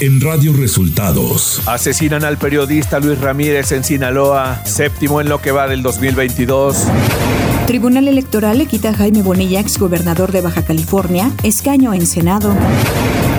en Radio Resultados. Asesinan al periodista Luis Ramírez en Sinaloa, séptimo en lo que va del 2022. Tribunal Electoral le quita a Jaime Bonilla, exgobernador de Baja California, escaño en Senado.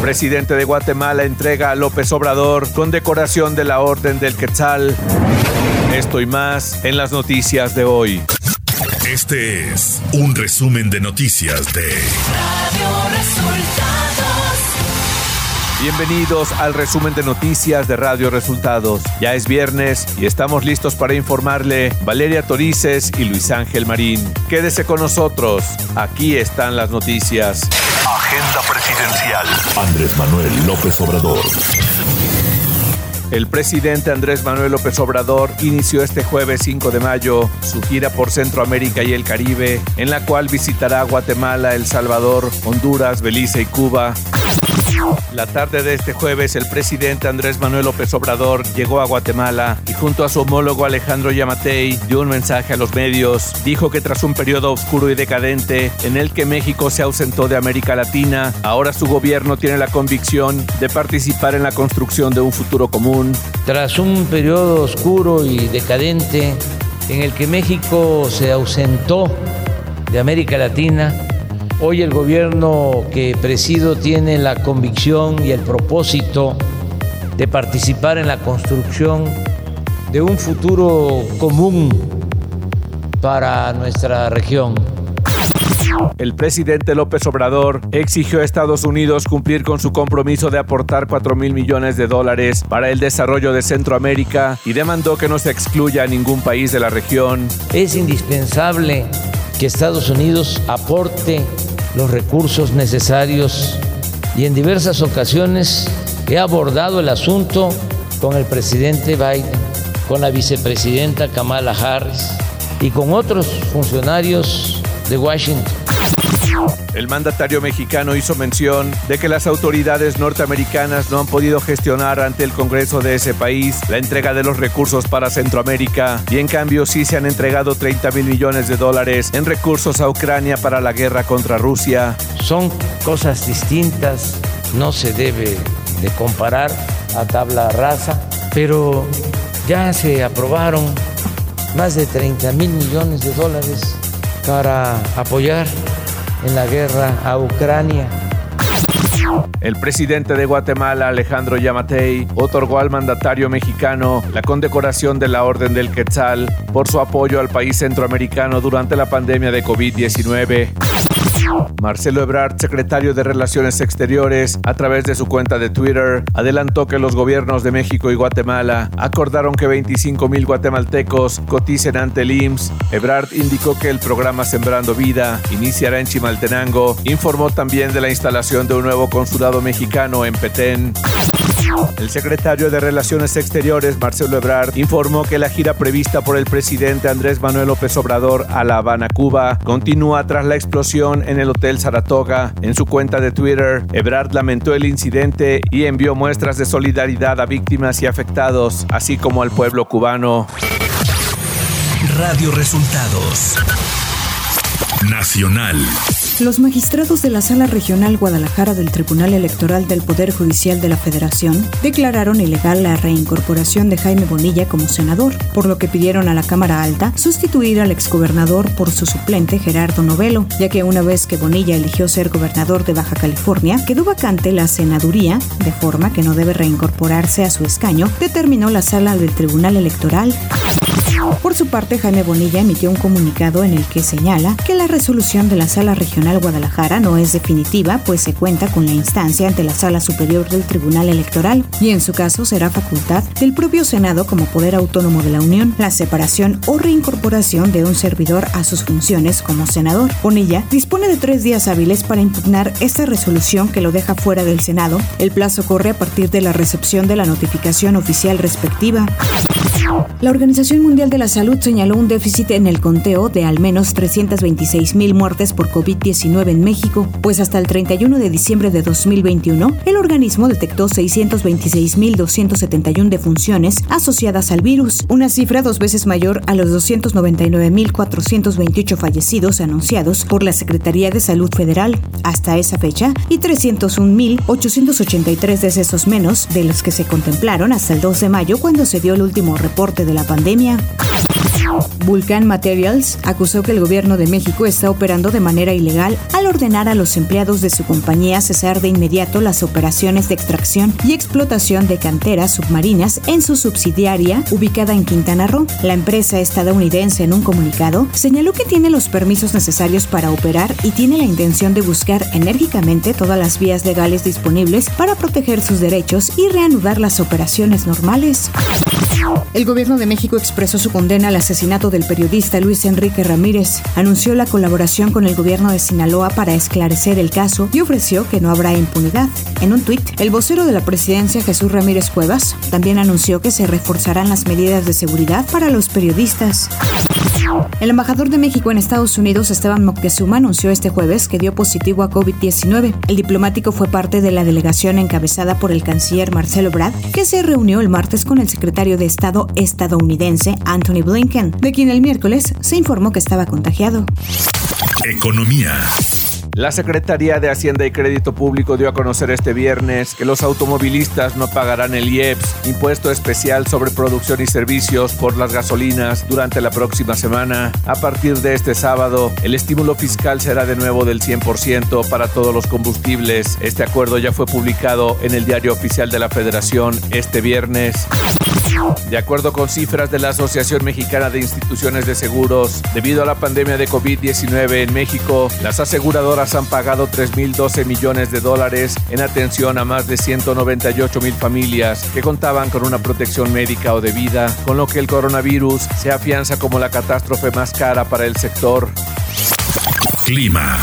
Presidente de Guatemala entrega a López Obrador con decoración de la Orden del Quetzal. Esto y más en las noticias de hoy. Este es un resumen de noticias de Radio Resultados. Bienvenidos al resumen de noticias de Radio Resultados. Ya es viernes y estamos listos para informarle Valeria Torices y Luis Ángel Marín. Quédese con nosotros. Aquí están las noticias. Agenda presidencial. Andrés Manuel López Obrador. El presidente Andrés Manuel López Obrador inició este jueves 5 de mayo su gira por Centroamérica y el Caribe, en la cual visitará Guatemala, El Salvador, Honduras, Belice y Cuba. La tarde de este jueves, el presidente Andrés Manuel López Obrador llegó a Guatemala y junto a su homólogo Alejandro Yamatei dio un mensaje a los medios. Dijo que tras un periodo oscuro y decadente en el que México se ausentó de América Latina, ahora su gobierno tiene la convicción de participar en la construcción de un futuro común. Tras un periodo oscuro y decadente en el que México se ausentó de América Latina, Hoy el gobierno que presido tiene la convicción y el propósito de participar en la construcción de un futuro común para nuestra región. El presidente López Obrador exigió a Estados Unidos cumplir con su compromiso de aportar 4 mil millones de dólares para el desarrollo de Centroamérica y demandó que no se excluya a ningún país de la región. Es indispensable que Estados Unidos aporte los recursos necesarios y en diversas ocasiones he abordado el asunto con el presidente Biden, con la vicepresidenta Kamala Harris y con otros funcionarios de Washington. El mandatario mexicano hizo mención de que las autoridades norteamericanas no han podido gestionar ante el Congreso de ese país la entrega de los recursos para Centroamérica y en cambio sí se han entregado 30 mil millones de dólares en recursos a Ucrania para la guerra contra Rusia. Son cosas distintas, no se debe de comparar a tabla rasa, pero ya se aprobaron más de 30 mil millones de dólares para apoyar en la guerra a Ucrania. El presidente de Guatemala, Alejandro Yamatei, otorgó al mandatario mexicano la condecoración de la Orden del Quetzal por su apoyo al país centroamericano durante la pandemia de COVID-19. Marcelo Ebrard, secretario de Relaciones Exteriores, a través de su cuenta de Twitter, adelantó que los gobiernos de México y Guatemala acordaron que 25 mil guatemaltecos coticen ante el IMSS. Ebrard indicó que el programa Sembrando Vida iniciará en Chimaltenango. Informó también de la instalación de un nuevo consulado mexicano en Petén. El secretario de Relaciones Exteriores, Marcelo Ebrard, informó que la gira prevista por el presidente Andrés Manuel López Obrador a La Habana, Cuba, continúa tras la explosión en el Hotel Saratoga. En su cuenta de Twitter, Ebrard lamentó el incidente y envió muestras de solidaridad a víctimas y afectados, así como al pueblo cubano. Radio Resultados Nacional. Los magistrados de la Sala Regional Guadalajara del Tribunal Electoral del Poder Judicial de la Federación declararon ilegal la reincorporación de Jaime Bonilla como senador, por lo que pidieron a la Cámara Alta sustituir al exgobernador por su suplente Gerardo Novelo, ya que una vez que Bonilla eligió ser gobernador de Baja California, quedó vacante la senaduría, de forma que no debe reincorporarse a su escaño, determinó la Sala del Tribunal Electoral. Por su parte, Jaime Bonilla emitió un comunicado en el que señala que la resolución de la Sala Regional Guadalajara no es definitiva, pues se cuenta con la instancia ante la Sala Superior del Tribunal Electoral y en su caso será facultad del propio Senado como poder autónomo de la Unión la separación o reincorporación de un servidor a sus funciones como senador. Bonilla dispone de tres días hábiles para impugnar esta resolución que lo deja fuera del Senado. El plazo corre a partir de la recepción de la notificación oficial respectiva. La Organización Mundial de la Salud señaló un déficit en el conteo de al menos 326 mil muertes por COVID-19 en México, pues hasta el 31 de diciembre de 2021, el organismo detectó 626.271 defunciones asociadas al virus, una cifra dos veces mayor a los 299.428 fallecidos anunciados por la Secretaría de Salud Federal hasta esa fecha y 301.883 decesos menos de los que se contemplaron hasta el 2 de mayo cuando se dio el último reporte de la pandemia. Vulcan Materials acusó que el gobierno de México está operando de manera ilegal al ordenar a los empleados de su compañía cesar de inmediato las operaciones de extracción y explotación de canteras submarinas en su subsidiaria ubicada en Quintana Roo. La empresa estadounidense en un comunicado señaló que tiene los permisos necesarios para operar y tiene la intención de buscar enérgicamente todas las vías legales disponibles para proteger sus derechos y reanudar las operaciones normales. El gobierno de México expresó su condena al asesinato del periodista Luis Enrique Ramírez, anunció la colaboración con el gobierno de Sinaloa para esclarecer el caso y ofreció que no habrá impunidad. En un tuit, el vocero de la presidencia Jesús Ramírez Cuevas también anunció que se reforzarán las medidas de seguridad para los periodistas. El embajador de México en Estados Unidos, Esteban Moctezuma, anunció este jueves que dio positivo a COVID-19. El diplomático fue parte de la delegación encabezada por el canciller Marcelo Brad, que se reunió el martes con el secretario de Estado estadounidense Anthony Blinken, de quien el miércoles se informó que estaba contagiado. Economía. La Secretaría de Hacienda y Crédito Público dio a conocer este viernes que los automovilistas no pagarán el IEPS, impuesto especial sobre producción y servicios por las gasolinas, durante la próxima semana. A partir de este sábado, el estímulo fiscal será de nuevo del 100% para todos los combustibles. Este acuerdo ya fue publicado en el Diario Oficial de la Federación este viernes. De acuerdo con cifras de la Asociación Mexicana de Instituciones de Seguros, debido a la pandemia de COVID-19 en México, las aseguradoras han pagado 3.012 millones de dólares en atención a más de 198 mil familias que contaban con una protección médica o de vida, con lo que el coronavirus se afianza como la catástrofe más cara para el sector. Clima.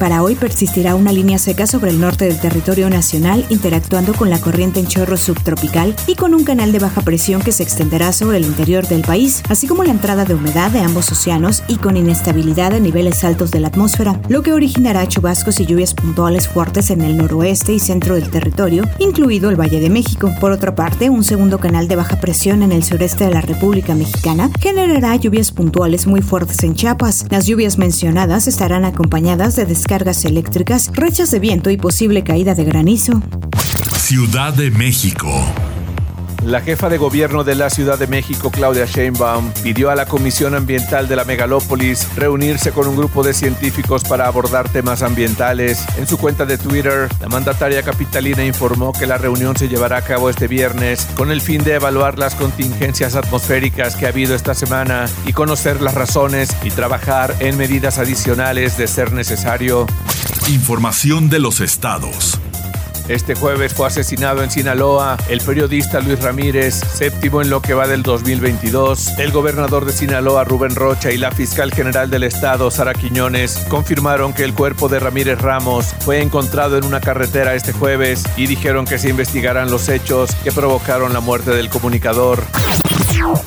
Para hoy persistirá una línea seca sobre el norte del territorio nacional interactuando con la corriente en chorro subtropical y con un canal de baja presión que se extenderá sobre el interior del país, así como la entrada de humedad de ambos océanos y con inestabilidad en niveles altos de la atmósfera, lo que originará chubascos y lluvias puntuales fuertes en el noroeste y centro del territorio, incluido el Valle de México. Por otra parte, un segundo canal de baja presión en el sureste de la República Mexicana generará lluvias puntuales muy fuertes en Chiapas. Las lluvias mencionadas estarán acompañadas de cargas eléctricas, rechas de viento y posible caída de granizo. Ciudad de México. La jefa de gobierno de la Ciudad de México, Claudia Sheinbaum, pidió a la Comisión Ambiental de la Megalópolis reunirse con un grupo de científicos para abordar temas ambientales. En su cuenta de Twitter, la mandataria capitalina informó que la reunión se llevará a cabo este viernes con el fin de evaluar las contingencias atmosféricas que ha habido esta semana y conocer las razones y trabajar en medidas adicionales de ser necesario. Información de los estados. Este jueves fue asesinado en Sinaloa el periodista Luis Ramírez, séptimo en lo que va del 2022. El gobernador de Sinaloa, Rubén Rocha, y la fiscal general del estado, Sara Quiñones, confirmaron que el cuerpo de Ramírez Ramos fue encontrado en una carretera este jueves y dijeron que se investigarán los hechos que provocaron la muerte del comunicador.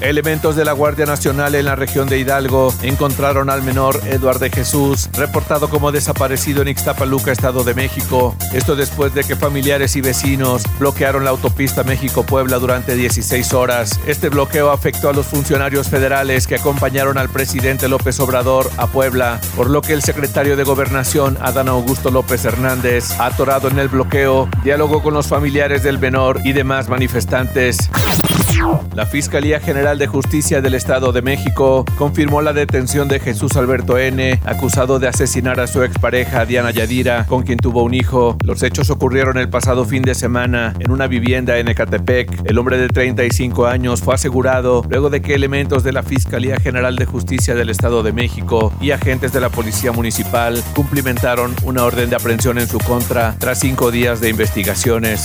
Elementos de la Guardia Nacional en la región de Hidalgo encontraron al menor Eduardo Jesús, reportado como desaparecido en Ixtapaluca, Estado de México. Esto después de que familiares y vecinos bloquearon la autopista México-Puebla durante 16 horas. Este bloqueo afectó a los funcionarios federales que acompañaron al presidente López Obrador a Puebla, por lo que el secretario de Gobernación, Adán Augusto López Hernández, atorado en el bloqueo, dialogó con los familiares del menor y demás manifestantes. La Fiscalía General de Justicia del Estado de México confirmó la detención de Jesús Alberto N., acusado de asesinar a su expareja Diana Yadira, con quien tuvo un hijo. Los hechos ocurrieron el pasado fin de semana en una vivienda en Ecatepec. El hombre de 35 años fue asegurado luego de que elementos de la Fiscalía General de Justicia del Estado de México y agentes de la Policía Municipal cumplimentaron una orden de aprehensión en su contra tras cinco días de investigaciones.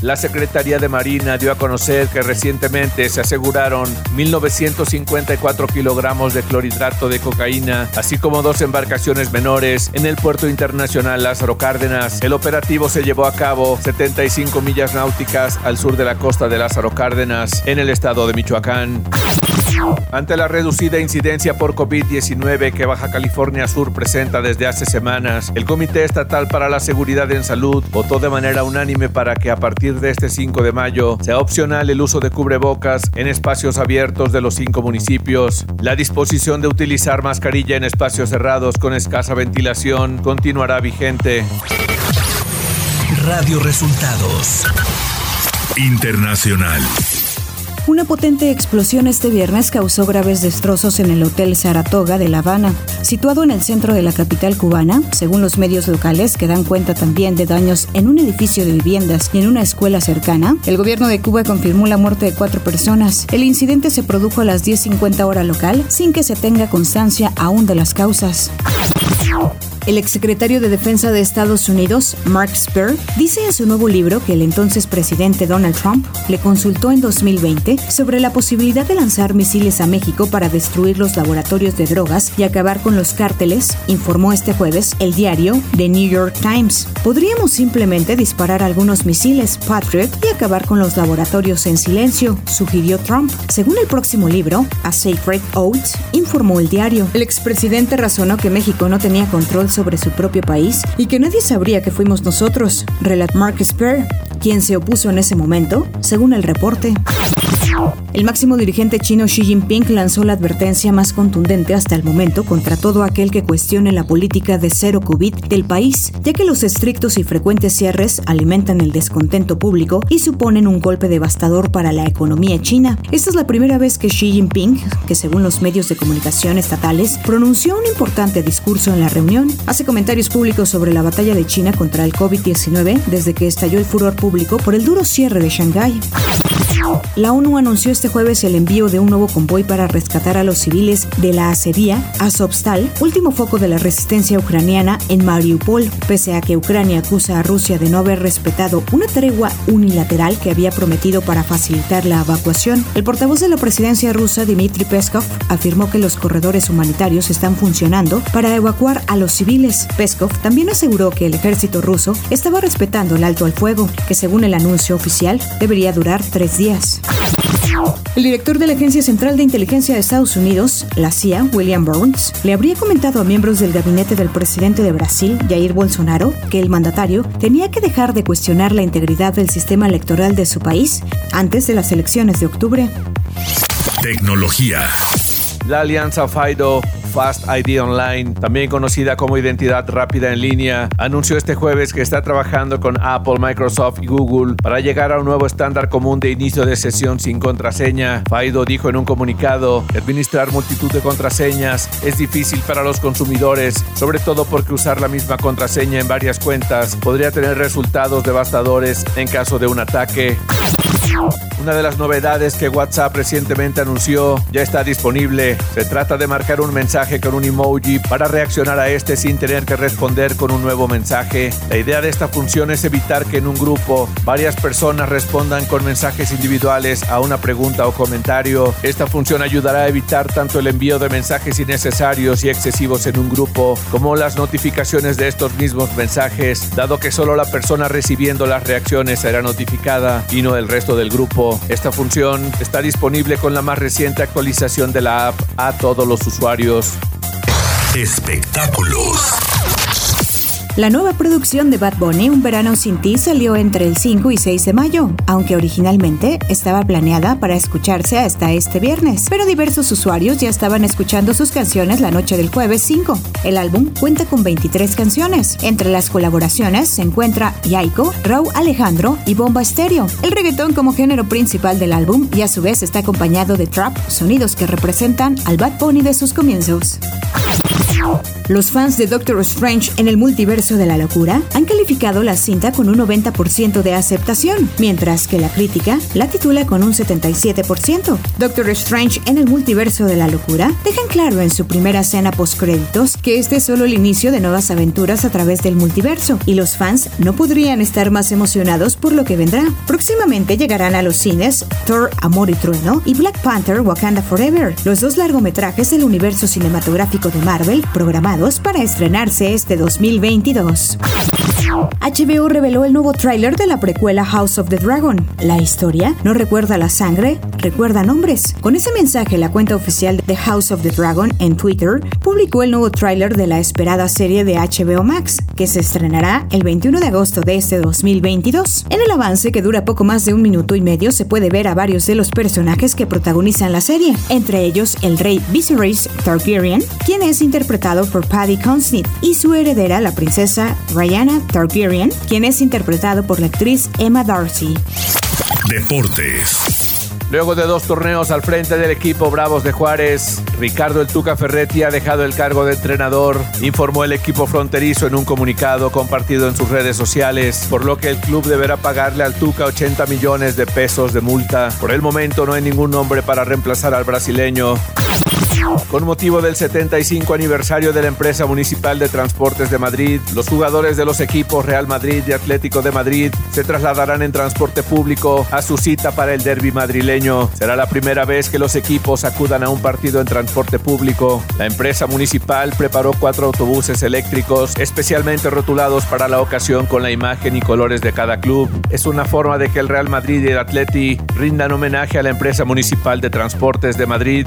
La Secretaría de Marina dio a conocer que recientemente se aseguraron 1.954 kilogramos de clorhidrato de cocaína, así como dos embarcaciones menores en el puerto internacional Lázaro Cárdenas. El operativo se llevó a cabo 75 millas náuticas al sur de la costa de Lázaro Cárdenas, en el estado de Michoacán. Ante la reducida incidencia por COVID-19 que Baja California Sur presenta desde hace semanas, el Comité Estatal para la Seguridad en Salud votó de manera unánime para que a partir de este 5 de mayo sea opcional el uso de cubrebocas en espacios abiertos de los cinco municipios. La disposición de utilizar mascarilla en espacios cerrados con escasa ventilación continuará vigente. Radio Resultados Internacional. Una potente explosión este viernes causó graves destrozos en el Hotel Saratoga de La Habana, situado en el centro de la capital cubana, según los medios locales que dan cuenta también de daños en un edificio de viviendas y en una escuela cercana. El gobierno de Cuba confirmó la muerte de cuatro personas. El incidente se produjo a las 10.50 hora local sin que se tenga constancia aún de las causas. El exsecretario de Defensa de Estados Unidos, Mark Spur, dice en su nuevo libro que el entonces presidente Donald Trump le consultó en 2020 sobre la posibilidad de lanzar misiles a México para destruir los laboratorios de drogas y acabar con los cárteles, informó este jueves el diario The New York Times. Podríamos simplemente disparar algunos misiles Patriot y acabar con los laboratorios en silencio, sugirió Trump. Según el próximo libro, A Sacred Oath, informó el diario. El expresidente razonó que México no tenía control sobre su propio país y que nadie sabría que fuimos nosotros, relató Mark Spur, quien se opuso en ese momento, según el reporte. El máximo dirigente chino Xi Jinping lanzó la advertencia más contundente hasta el momento contra todo aquel que cuestione la política de cero COVID del país, ya que los estrictos y frecuentes cierres alimentan el descontento público y suponen un golpe devastador para la economía china. Esta es la primera vez que Xi Jinping, que según los medios de comunicación estatales, pronunció un importante discurso en la reunión, hace comentarios públicos sobre la batalla de China contra el COVID-19 desde que estalló el furor público por el duro cierre de Shanghái. La ONU anunció este jueves el envío de un nuevo convoy para rescatar a los civiles de la acería Azovstal, último foco de la resistencia ucraniana en Mariupol, pese a que Ucrania acusa a Rusia de no haber respetado una tregua unilateral que había prometido para facilitar la evacuación. El portavoz de la presidencia rusa, Dmitry Peskov, afirmó que los corredores humanitarios están funcionando para evacuar a los civiles. Peskov también aseguró que el ejército ruso estaba respetando el alto al fuego, que según el anuncio oficial debería durar tres días el director de la Agencia Central de Inteligencia de Estados Unidos, la CIA, William Burns, le habría comentado a miembros del gabinete del presidente de Brasil, Jair Bolsonaro, que el mandatario tenía que dejar de cuestionar la integridad del sistema electoral de su país antes de las elecciones de octubre. Tecnología. La alianza FIDO Fast ID Online, también conocida como identidad rápida en línea, anunció este jueves que está trabajando con Apple, Microsoft y Google para llegar a un nuevo estándar común de inicio de sesión sin contraseña. FIDO dijo en un comunicado administrar multitud de contraseñas es difícil para los consumidores, sobre todo porque usar la misma contraseña en varias cuentas podría tener resultados devastadores en caso de un ataque. Una de las novedades que WhatsApp recientemente anunció ya está disponible. Se trata de marcar un mensaje con un emoji para reaccionar a este sin tener que responder con un nuevo mensaje. La idea de esta función es evitar que en un grupo varias personas respondan con mensajes individuales a una pregunta o comentario. Esta función ayudará a evitar tanto el envío de mensajes innecesarios y excesivos en un grupo como las notificaciones de estos mismos mensajes, dado que solo la persona recibiendo las reacciones será notificada y no el resto del grupo. Esta función está disponible con la más reciente actualización de la app a todos los usuarios. Espectáculos. La nueva producción de Bad Bunny, Un verano sin ti, salió entre el 5 y 6 de mayo, aunque originalmente estaba planeada para escucharse hasta este viernes, pero diversos usuarios ya estaban escuchando sus canciones la noche del jueves 5. El álbum cuenta con 23 canciones. Entre las colaboraciones se encuentra Yaiko, Raúl Alejandro y Bomba Estéreo. El reggaetón como género principal del álbum y a su vez está acompañado de trap, sonidos que representan al Bad Bunny de sus comienzos. Los fans de Doctor Strange en el multiverso de la locura han calificado la cinta con un 90% de aceptación, mientras que la crítica la titula con un 77%. Doctor Strange en el multiverso de la locura dejan claro en su primera escena post-créditos que este es solo el inicio de nuevas aventuras a través del multiverso y los fans no podrían estar más emocionados por lo que vendrá. Próximamente llegarán a los cines Thor, Amor y Trueno y Black Panther Wakanda Forever, los dos largometrajes del universo cinematográfico de Marvel programados para estrenarse este 2022. HBO reveló el nuevo tráiler de la precuela House of the Dragon. La historia no recuerda la sangre, recuerda nombres. Con ese mensaje, la cuenta oficial de House of the Dragon en Twitter publicó el nuevo tráiler de la esperada serie de HBO Max, que se estrenará el 21 de agosto de este 2022. En el avance, que dura poco más de un minuto y medio, se puede ver a varios de los personajes que protagonizan la serie, entre ellos el rey Viserys Targaryen, quien es interpretado por Paddy Considine, y su heredera, la princesa Rhaena Targaryen, quien es interpretado por la actriz Emma Darcy. Deportes. Luego de dos torneos al frente del equipo Bravos de Juárez, Ricardo El Tuca Ferretti ha dejado el cargo de entrenador, informó el equipo fronterizo en un comunicado compartido en sus redes sociales, por lo que el club deberá pagarle al Tuca 80 millones de pesos de multa. Por el momento no hay ningún nombre para reemplazar al brasileño. Con motivo del 75 aniversario de la empresa municipal de transportes de Madrid, los jugadores de los equipos Real Madrid y Atlético de Madrid se trasladarán en transporte público a su cita para el derby madrileño. Será la primera vez que los equipos acudan a un partido en transporte público. La empresa municipal preparó cuatro autobuses eléctricos especialmente rotulados para la ocasión con la imagen y colores de cada club. Es una forma de que el Real Madrid y el Atleti rindan homenaje a la empresa municipal de transportes de Madrid.